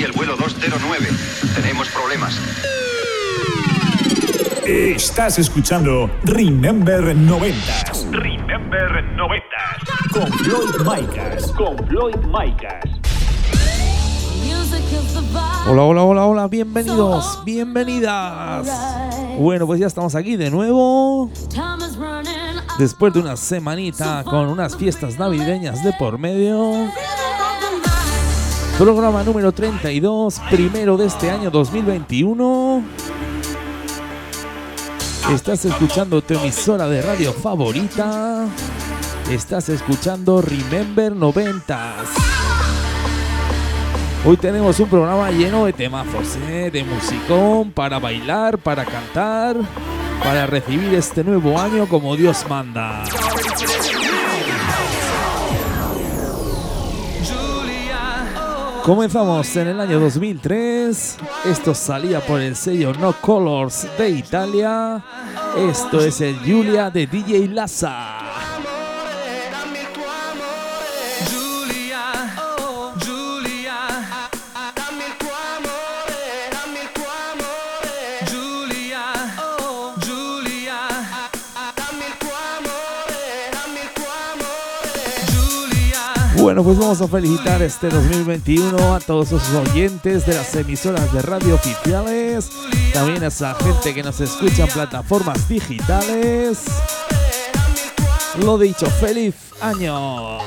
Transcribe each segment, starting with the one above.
Aquí el vuelo 209. Tenemos problemas. Estás escuchando Remember 90 Remember 90. con Floyd Micas. Con Floyd Micas. Hola, hola, hola, hola, bienvenidos, bienvenidas. Bueno, pues ya estamos aquí de nuevo. Después de una semanita con unas fiestas navideñas de por medio. Programa número 32, primero de este año 2021. Estás escuchando tu emisora de radio favorita. Estás escuchando Remember 90s. Hoy tenemos un programa lleno de temazos, ¿eh? de musicón, para bailar, para cantar, para recibir este nuevo año como Dios manda. Comenzamos en el año 2003. Esto salía por el sello No Colors de Italia. Esto es el Julia de DJ Laza. Bueno, pues vamos a felicitar este 2021 a todos esos oyentes de las emisoras de radio oficiales, también a esa gente que nos escucha en plataformas digitales. Lo dicho, feliz año.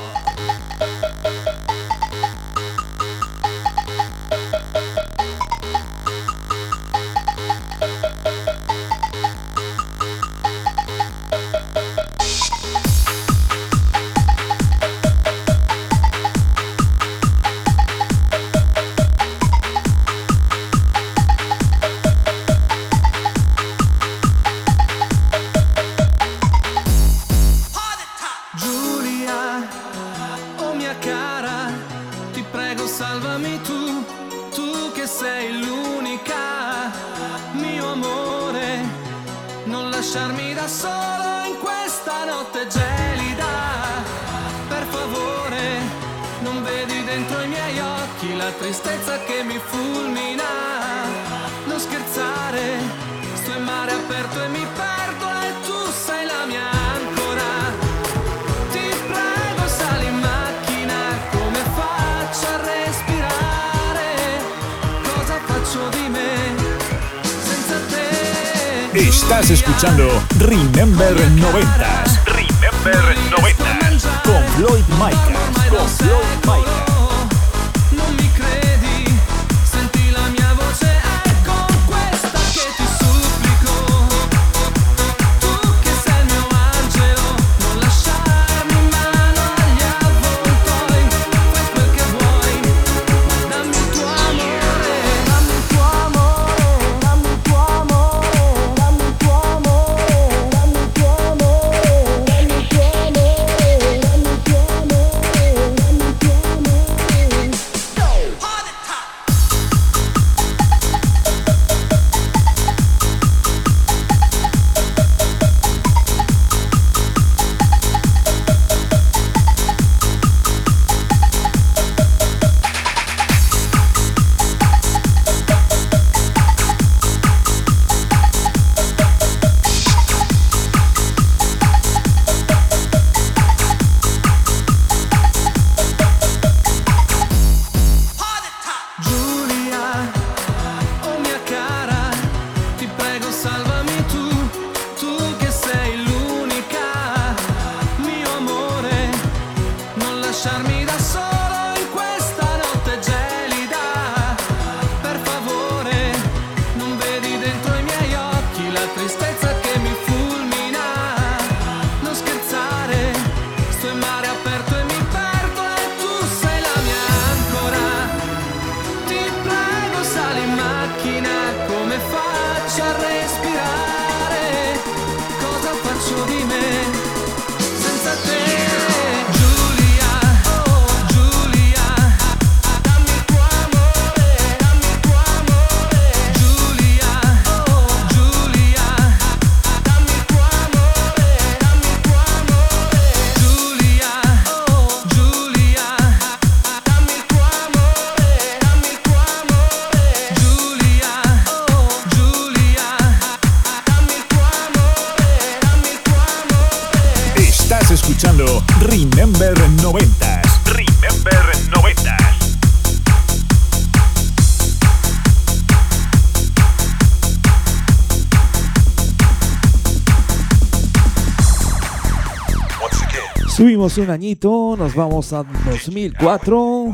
Subimos un añito, nos vamos a 2004.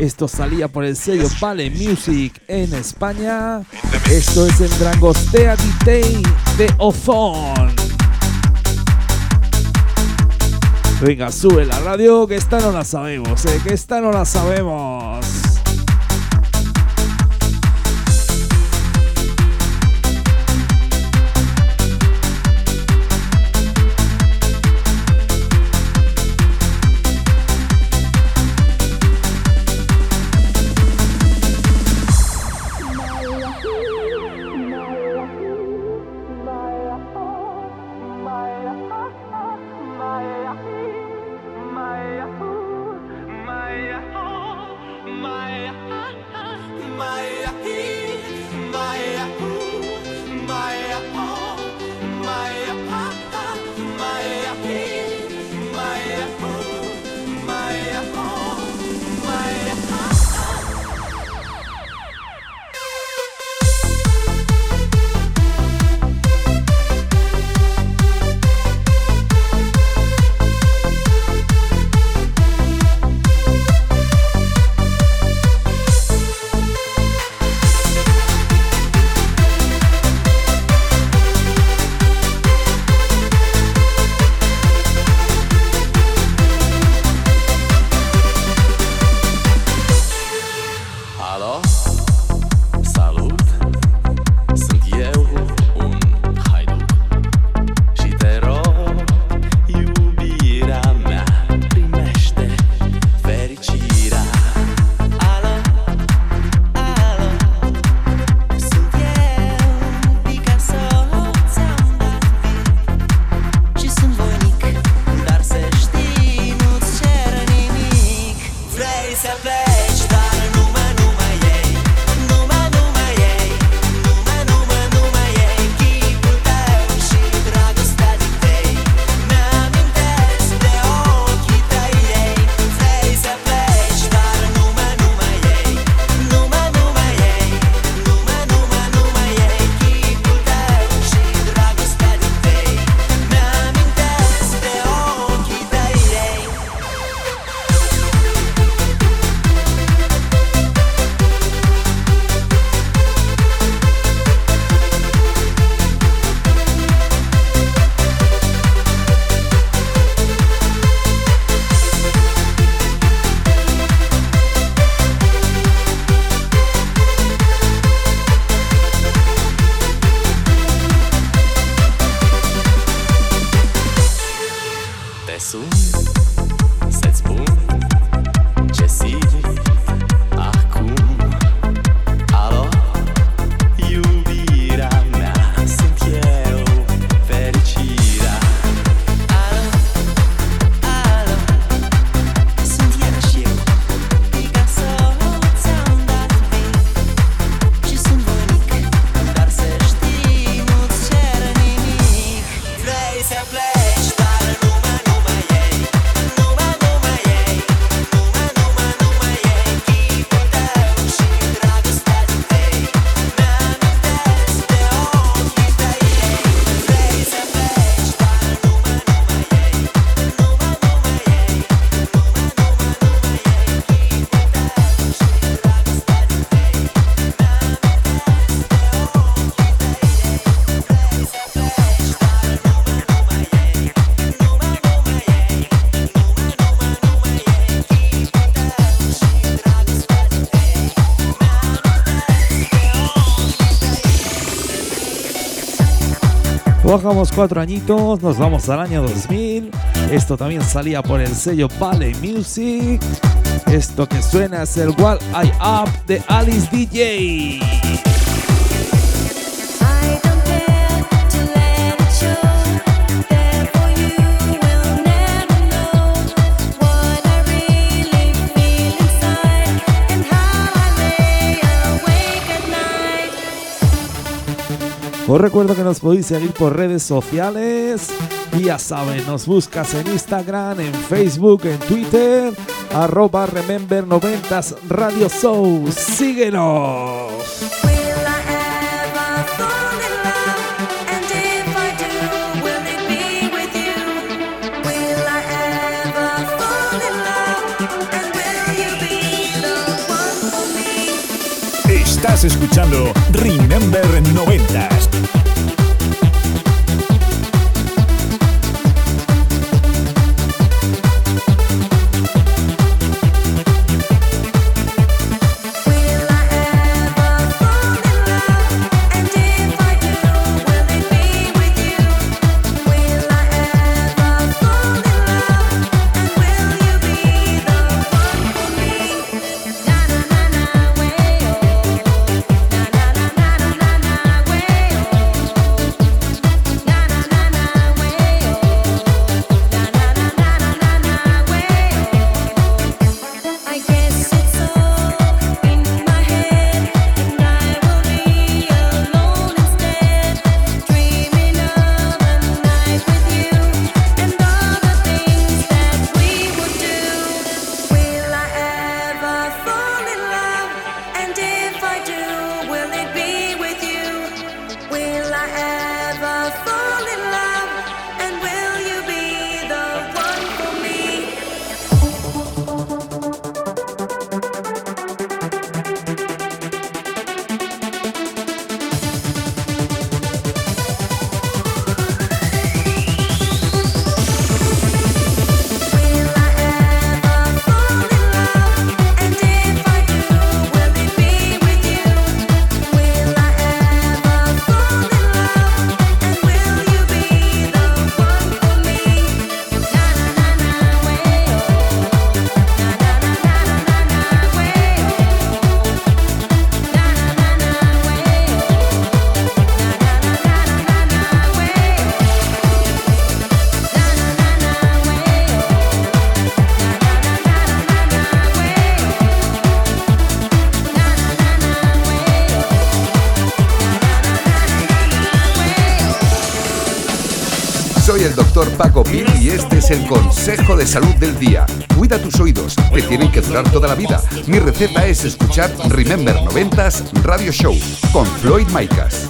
Esto salía por el sello Vale Music en España. Esto es el Drangostea Detail de Ozone. Venga, sube la radio, que esta no la sabemos, eh, que esta no la sabemos. Bajamos cuatro añitos, nos vamos al año 2000. Esto también salía por el sello Valley Music. Esto que suena es el Wall Eye Up de Alice DJ. Os recuerdo que nos podéis seguir por redes sociales. Y ya saben, nos buscas en Instagram, en Facebook, en Twitter, arroba Remember 90 Radio Show. Síguenos. Estás escuchando Remember 90s. De salud del día. Cuida tus oídos, que tienen que durar toda la vida. Mi receta es escuchar Remember 90s Radio Show con Floyd Micas.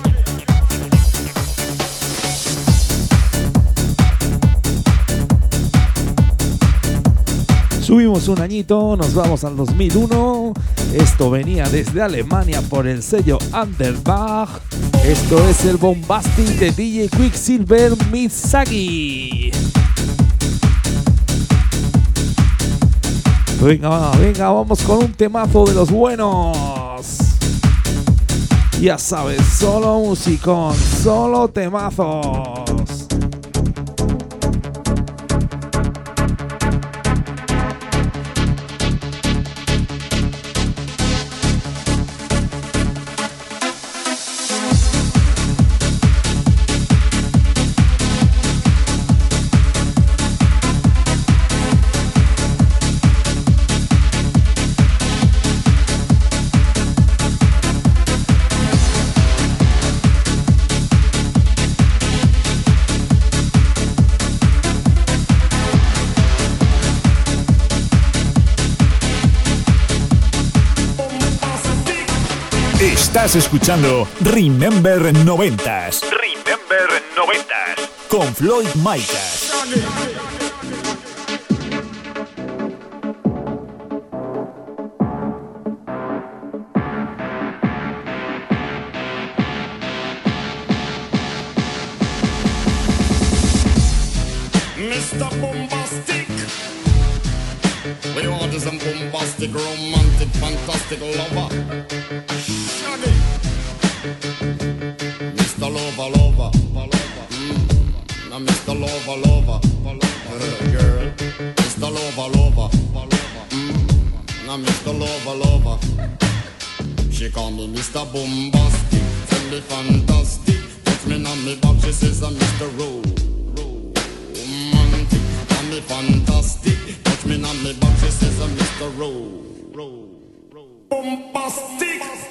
Subimos un añito, nos vamos al 2001. Esto venía desde Alemania por el sello Underbach. Esto es el bombastic de DJ Quicksilver Mitsagi. Venga, venga, vamos con un temazo de los buenos. Ya sabes, solo musicón, solo temazo. Estás escuchando Remember 90s. Remember 90s. Con Floyd Micas. Mr. Bombastic. We want some bombastic, romantic, fantastic lover. Now Mr. Lover, lover. She call me Mr. Bombastic, tell me fantastic. Touch me on me back, she says I'm Mr. Ro, romantic. Call me fantastic, touch me on me back, she says I'm Mr. Ro, ro. Bombastic.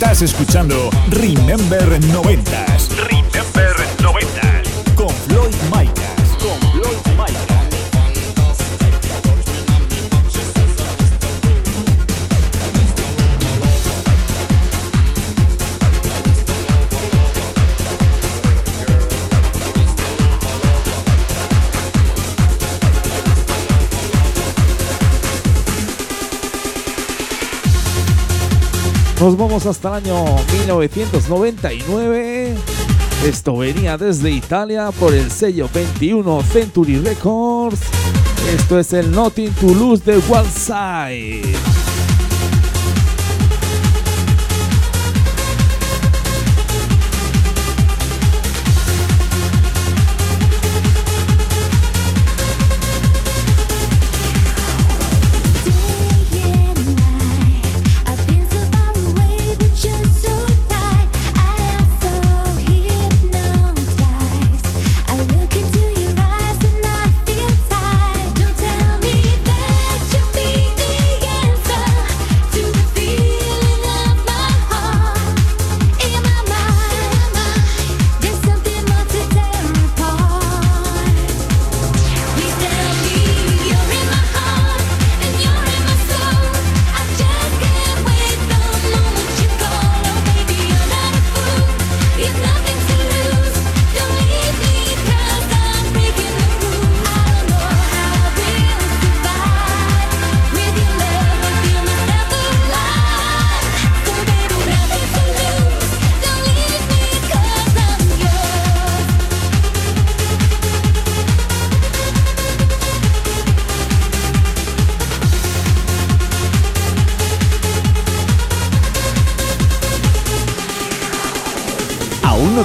Estás escuchando Remember 90s Nos vamos hasta el año 1999. Esto venía desde Italia por el sello 21 Century Records. Esto es el Nothing to Lose de Wild Side.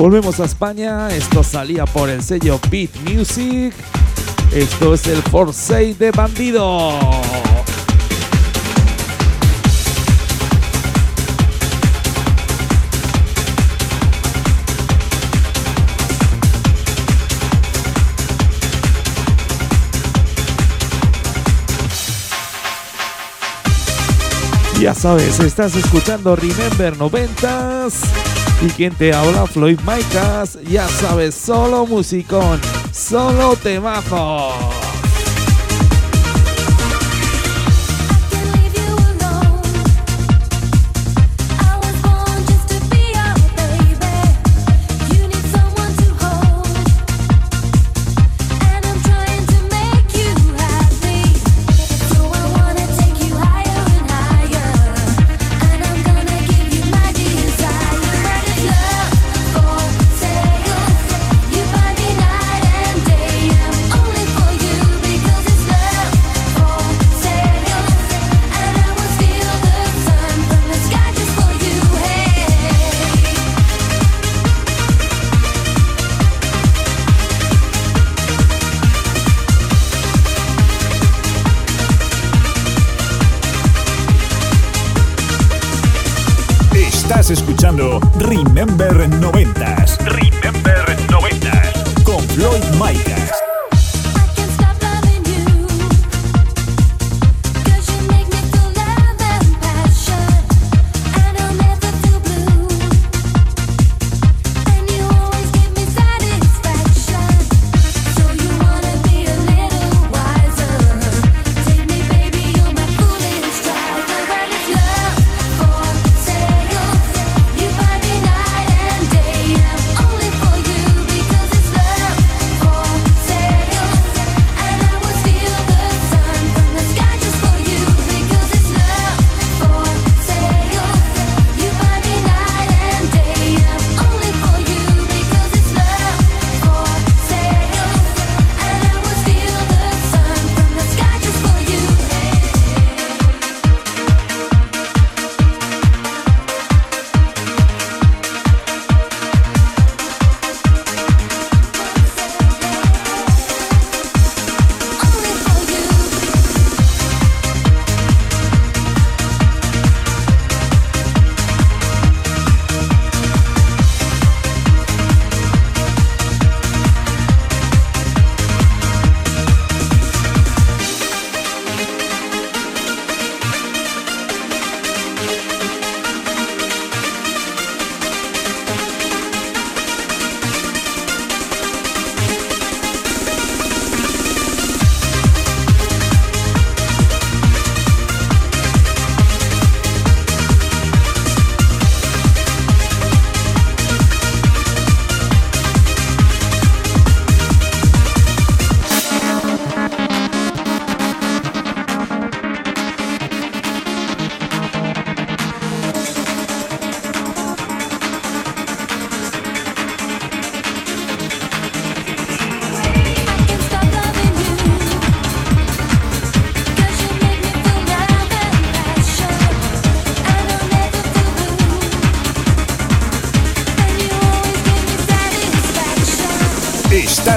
Volvemos a España, esto salía por el sello Beat Music. Esto es el Force de Bandido. Ya sabes, estás escuchando Remember 90s y quien te habla Floyd Micas, ya sabes, solo musicón, solo temazo. Remember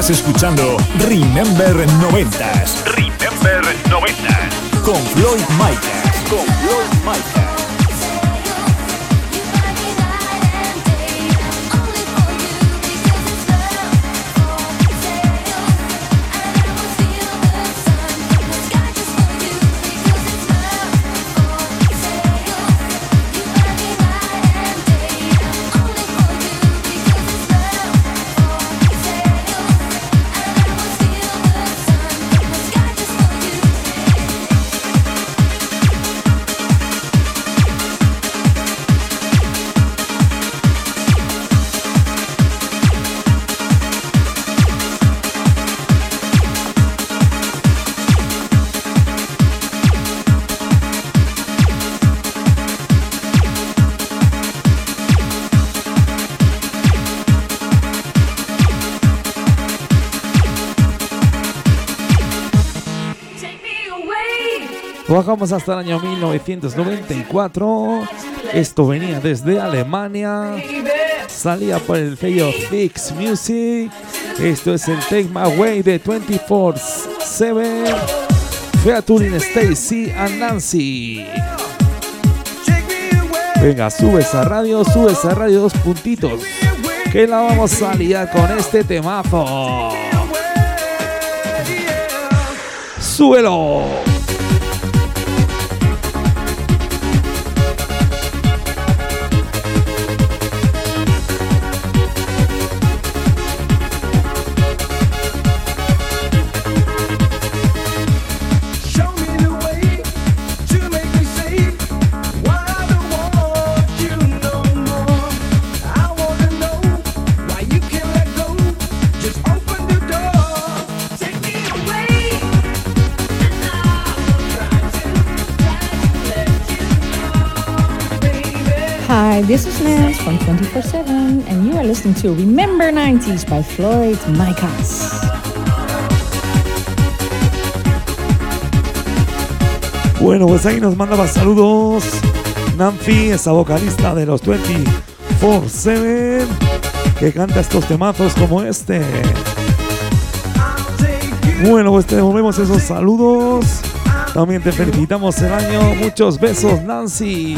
Estás escuchando Remember 90s. Remember 90s. Con Floyd Micas. Con Floyd Micas. Bajamos hasta el año 1994 Esto venía desde Alemania. Salía por el sello Fix Music. Esto es el Take My Way de 24-7. Featuring Stacy and Nancy. Venga, subes a radio, subes a radio dos puntitos. Que la vamos a liar con este temazo. ¡Súbelo! This is Nance from 24 7, and you are listening to Remember 90s by Floyd Micas. Bueno, pues ahí nos mandaba saludos Nancy, esa vocalista de los 24-7, que canta estos temazos como este. Bueno, pues te devolvemos esos saludos. También te felicitamos el año. Muchos besos, Nancy.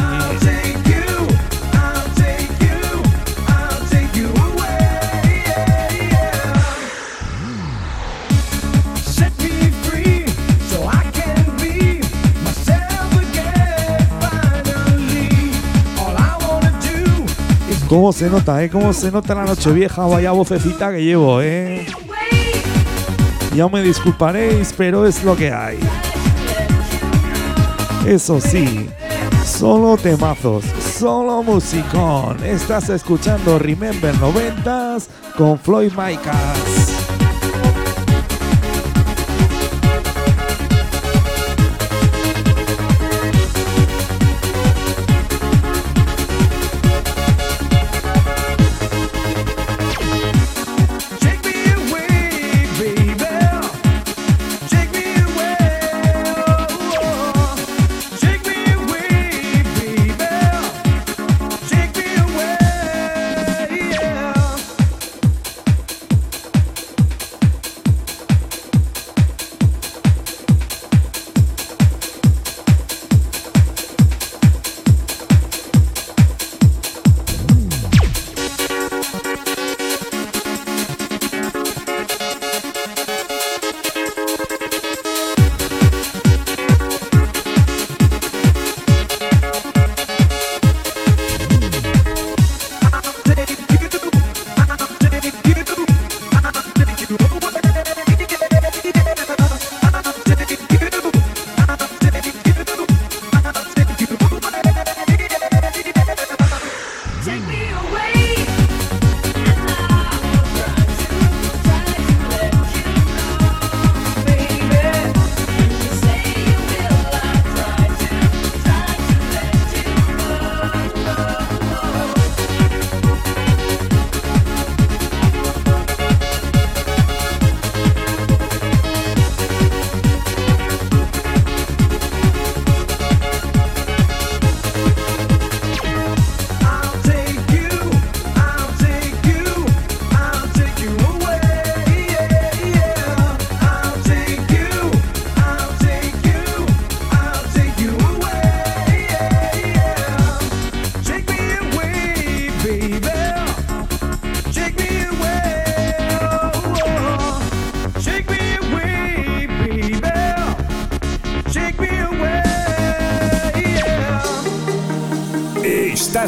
¿Cómo se nota, eh? ¿Cómo se nota la noche vieja? Vaya vocecita que llevo, eh. Ya me disculparéis, pero es lo que hay. Eso sí, solo temazos, solo musicón. Estás escuchando Remember 90s con Floyd Micas.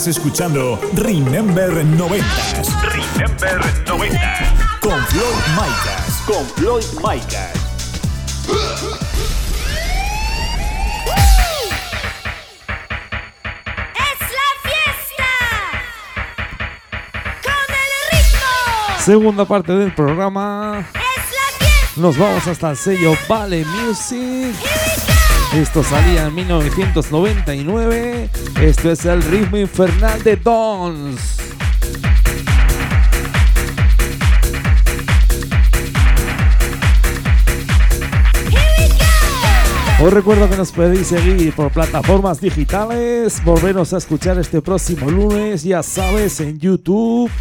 Estás escuchando Remember 90s. Remember 90. Con Floyd Micas. Con Floyd Micas. ¡Es la fiesta! ¡Con el ritmo! Segunda parte del programa. ¡Es la fiesta! Nos vamos hasta el sello Vale Music. Esto salía en 1999. Esto es el ritmo infernal de Dons. Os recuerdo que nos podéis seguir por plataformas digitales, volvernos a escuchar este próximo lunes, ya sabes, en YouTube,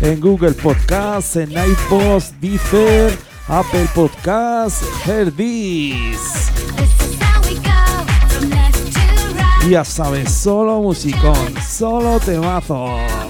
en Google Podcasts, en iPods, Deezer, Apple Podcasts, Herdis. Ya sabes, solo musicón, solo temazos.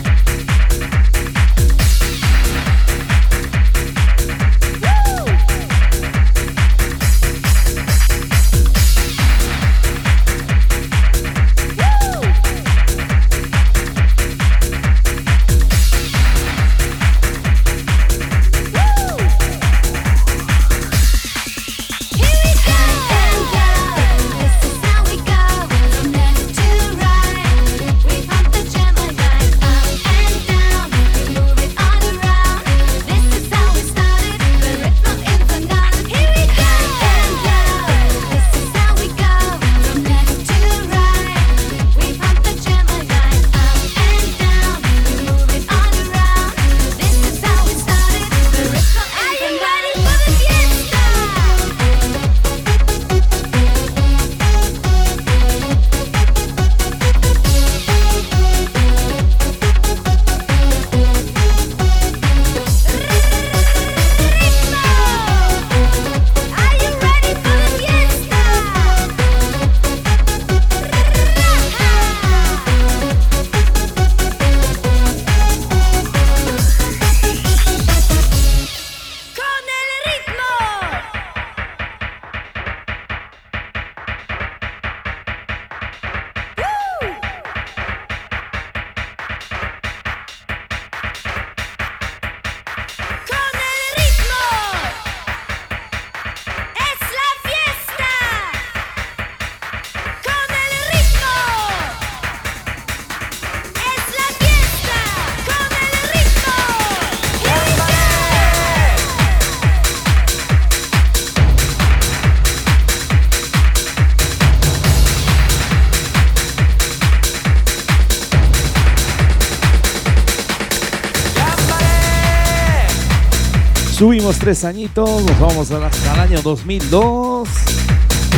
Subimos tres añitos, nos vamos hasta el año 2002.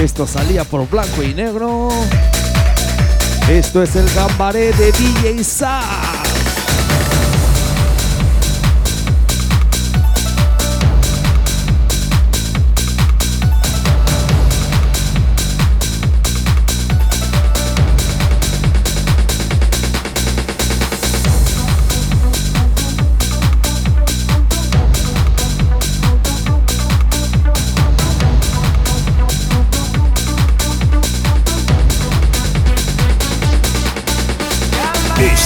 Esto salía por blanco y negro. Esto es el gambaré de DJ Sa.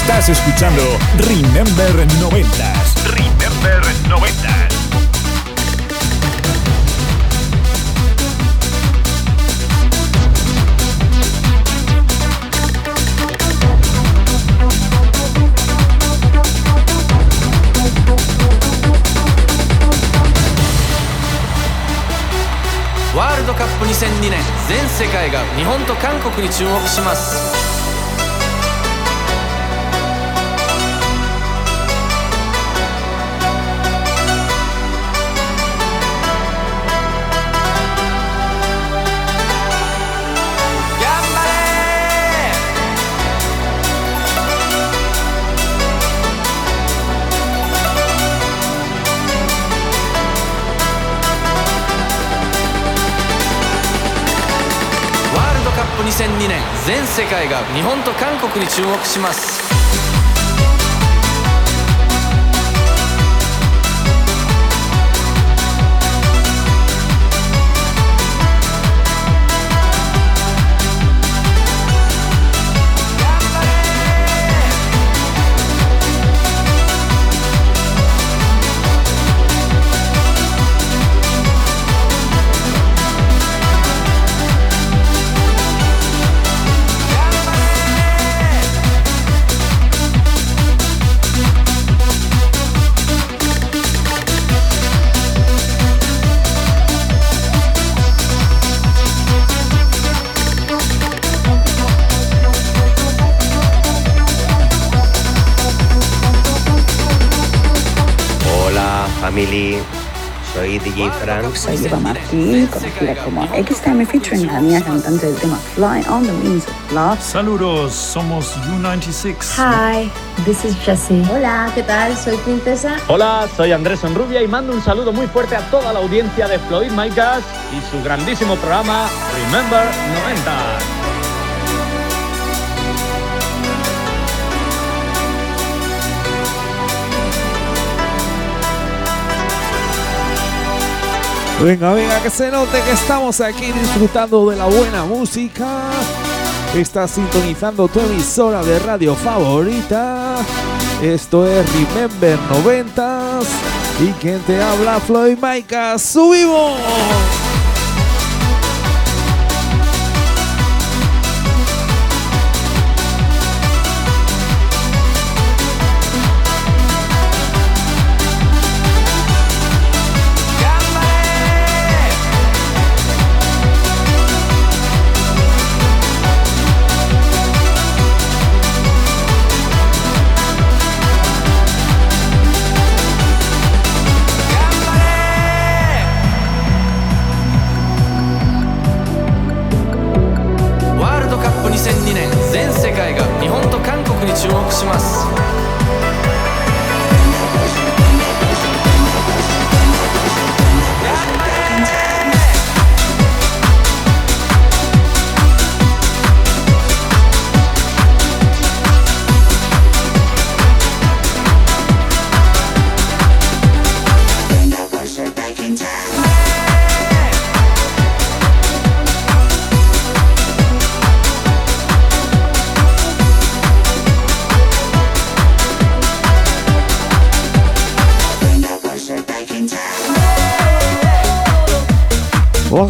Estás escuchando Remember 90s. Remember 90s. World Cup 2002年全世界が日本と韓国に注目します2002年全世界が日本と韓国に注目します。Frank. Soy Eva Martí, conocida como X-Time featuring la mía cantante del tema Fly on the Wings of Love. Saludos, somos U96. Hi, this is Jessie. Hola, ¿qué tal? Soy Princesa. Hola, soy Andrés Enrubia y mando un saludo muy fuerte a toda la audiencia de Floyd Micas y su grandísimo programa Remember 90. Venga, venga, que se note que estamos aquí disfrutando de la buena música. Estás sintonizando tu emisora de radio favorita. Esto es Remember 90s. Y quien te habla, Floyd Maika. ¡Subimos!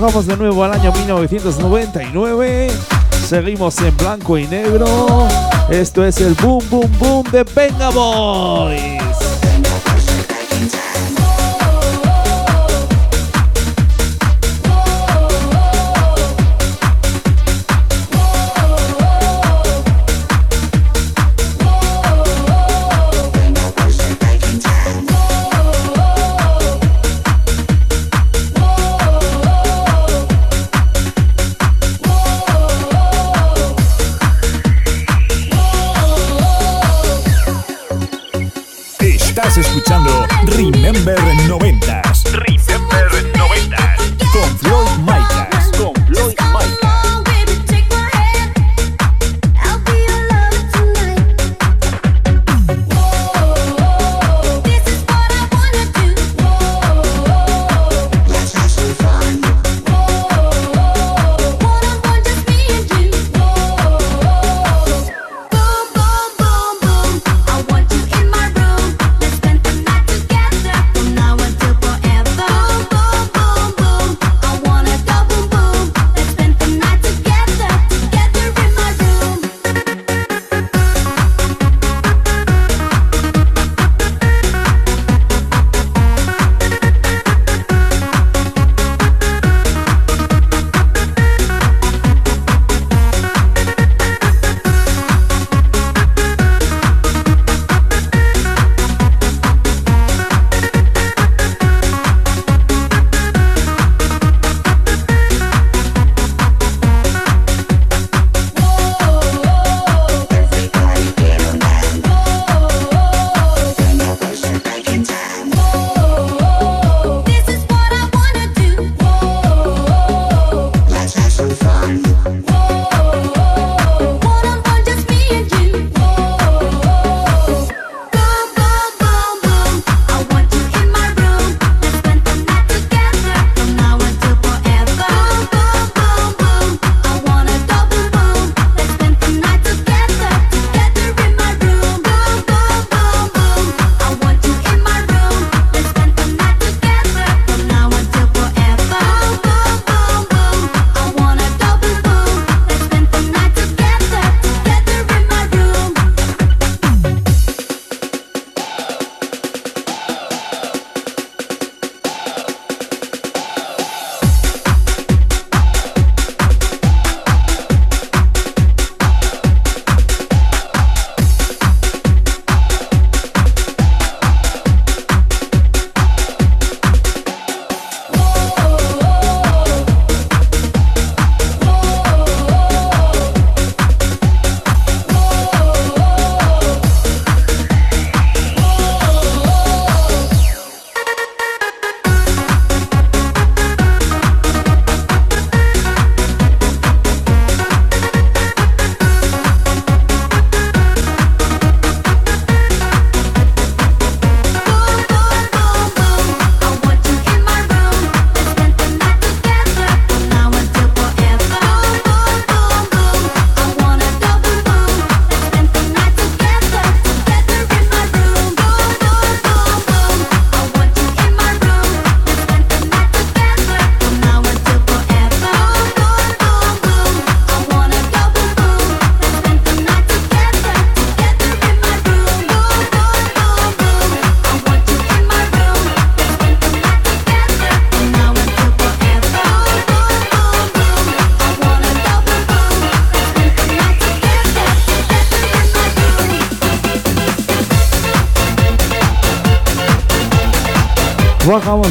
Bajamos de nuevo al año 1999. Seguimos en blanco y negro. Esto es el boom, boom, boom de Venga Boys.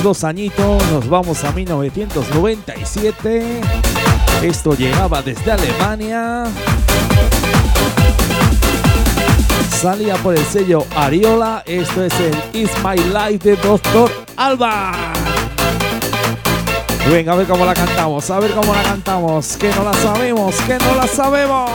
Dos añitos, nos vamos a 1997. Esto llegaba desde Alemania. Salía por el sello Ariola. Esto es el Is My Life de Doctor Alba. Venga, a ver cómo la cantamos, a ver cómo la cantamos. Que no la sabemos, que no la sabemos.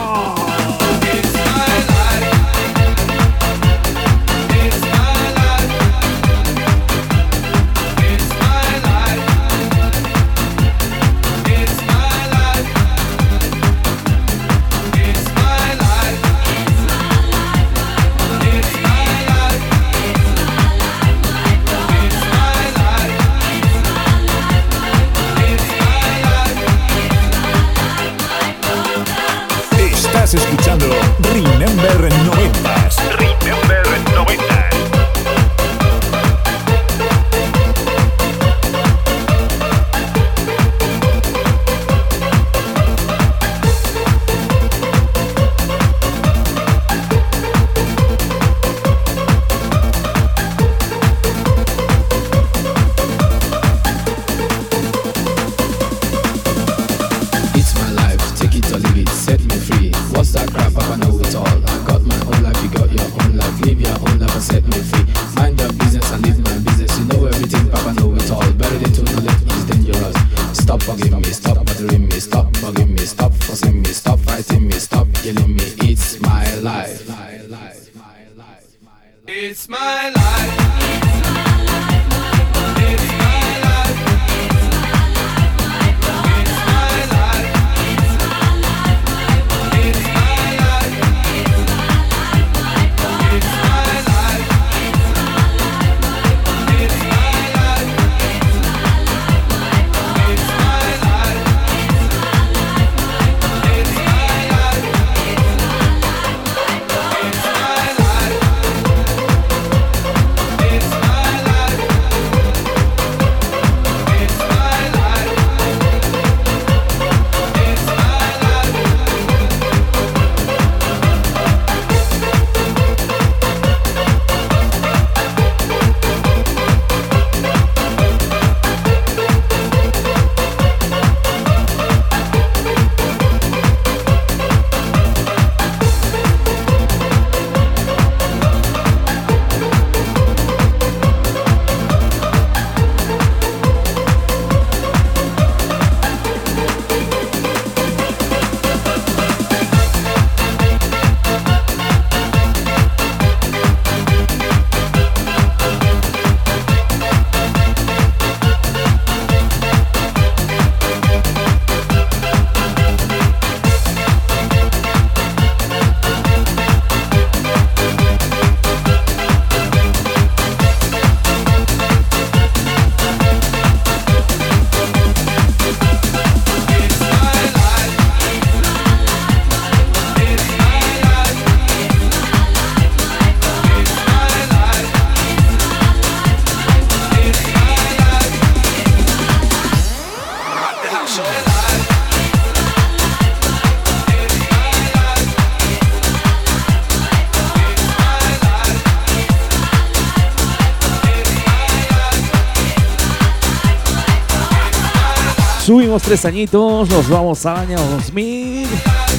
Tres añitos, nos vamos al año 2000.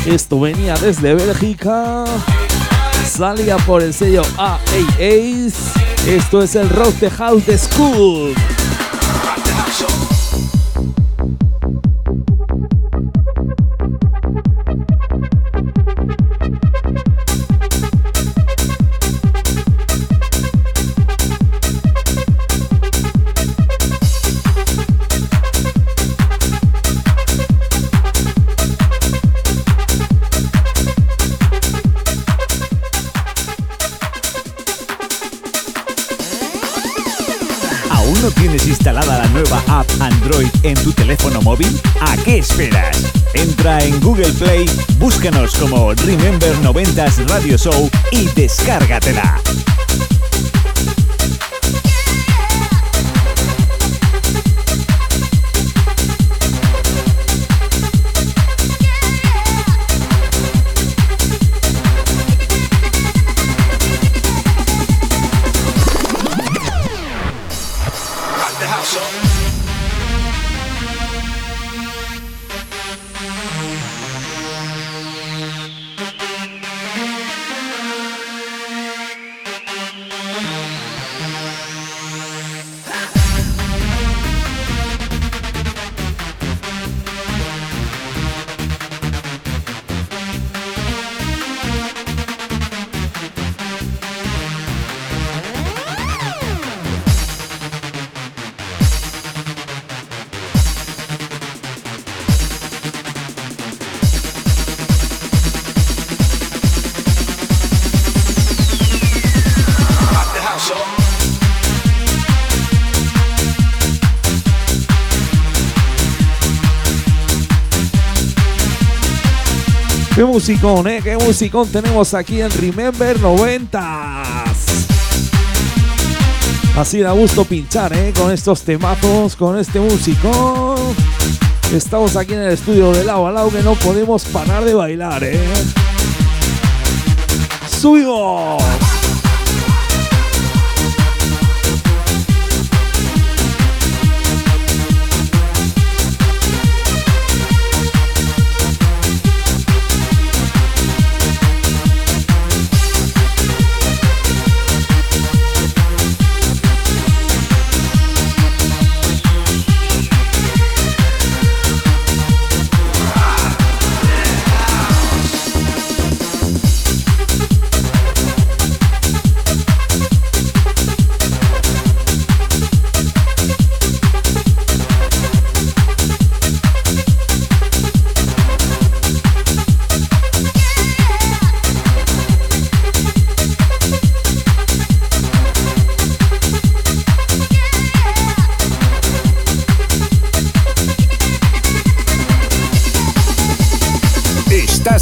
Esto venía desde Bélgica. Salía por el sello AAAs. Esto es el Rock the House de School. En tu teléfono móvil? ¿A qué esperas? Entra en Google Play, búscanos como Remember 90s Radio Show y descárgatela. Musicón, ¿eh? Qué musicón tenemos aquí en Remember 90 Así da gusto pinchar, ¿eh? Con estos temazos, con este musicón. Estamos aquí en el estudio de lado a lado que no podemos parar de bailar, ¿eh? ¡Subimos!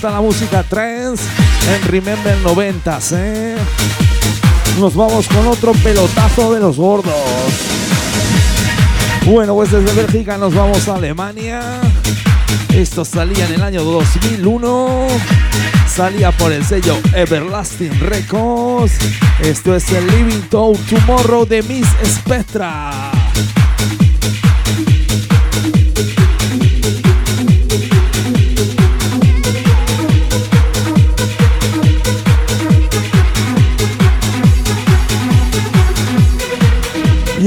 Gusta la música trance en Remember 90s, ¿eh? Nos vamos con otro pelotazo de los gordos. Bueno, pues desde Bélgica nos vamos a Alemania. Esto salía en el año 2001. Salía por el sello Everlasting Records. Esto es el Living to Tomorrow de Miss Spectra.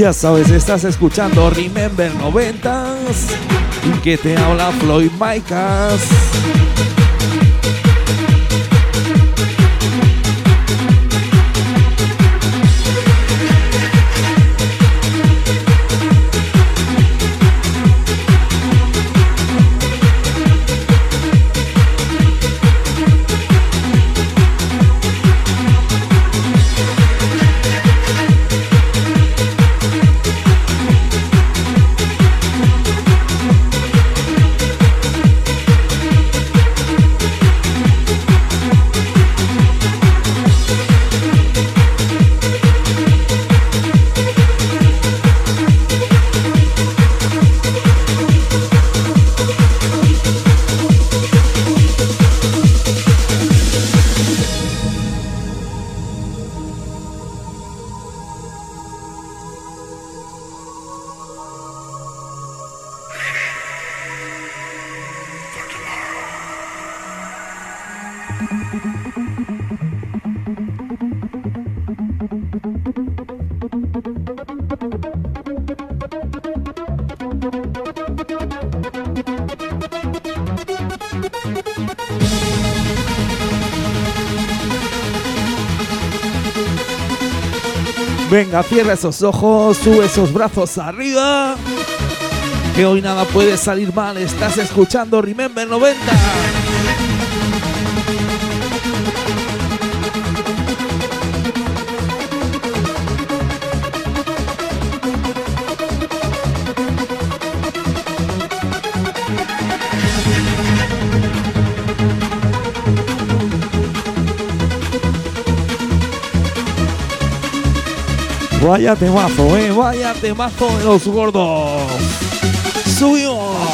Ya sabes, estás escuchando Remember 90s y que te habla Floyd Micas. Venga, cierra esos ojos, sube esos brazos arriba. Que hoy nada puede salir mal. Estás escuchando Remember 90. Vaya temazo, eh, vaya temazo de los gordos. Subió.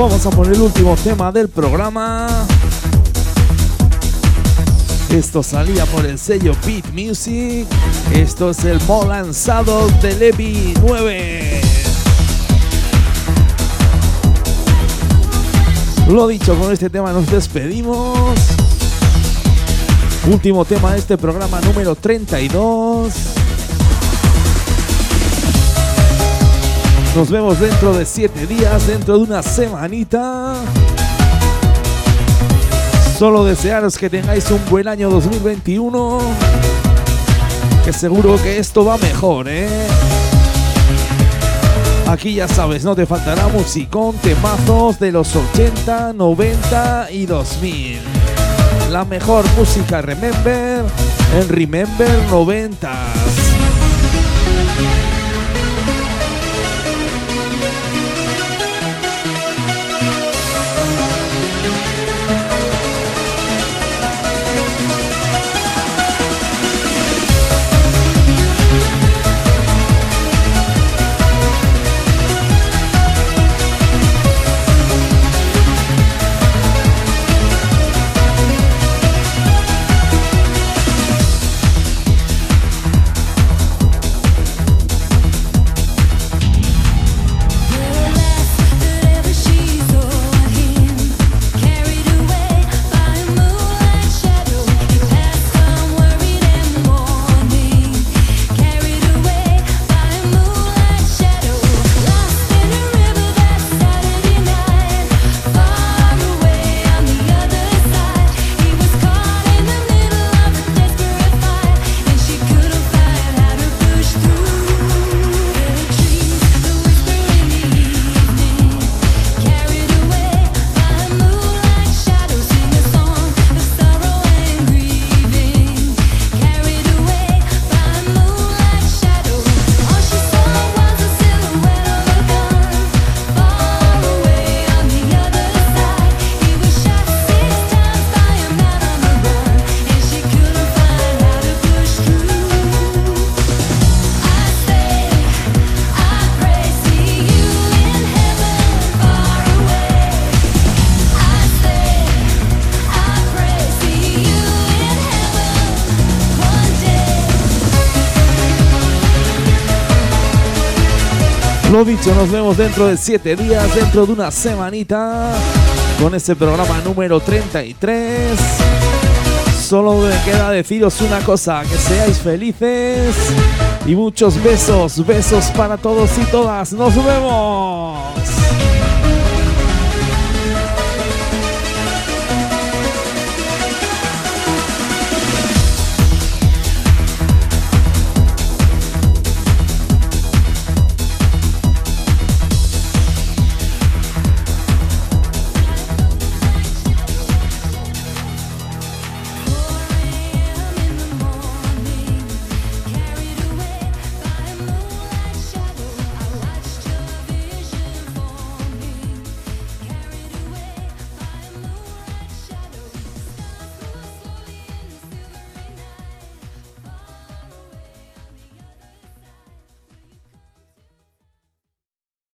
Vamos a poner el último tema del programa. Esto salía por el sello Beat Music. Esto es el mo lanzado de Levi 9. Lo dicho, con este tema nos despedimos. Último tema de este programa número 32. Nos vemos dentro de 7 días, dentro de una semanita. Solo desearos que tengáis un buen año 2021. Que seguro que esto va mejor, ¿eh? Aquí ya sabes, no te faltará musicón, temazos de los 80, 90 y 2000. La mejor música Remember en Remember 90. Lo dicho, nos vemos dentro de 7 días, dentro de una semanita, con este programa número 33. Solo me queda deciros una cosa, que seáis felices y muchos besos, besos para todos y todas. Nos vemos.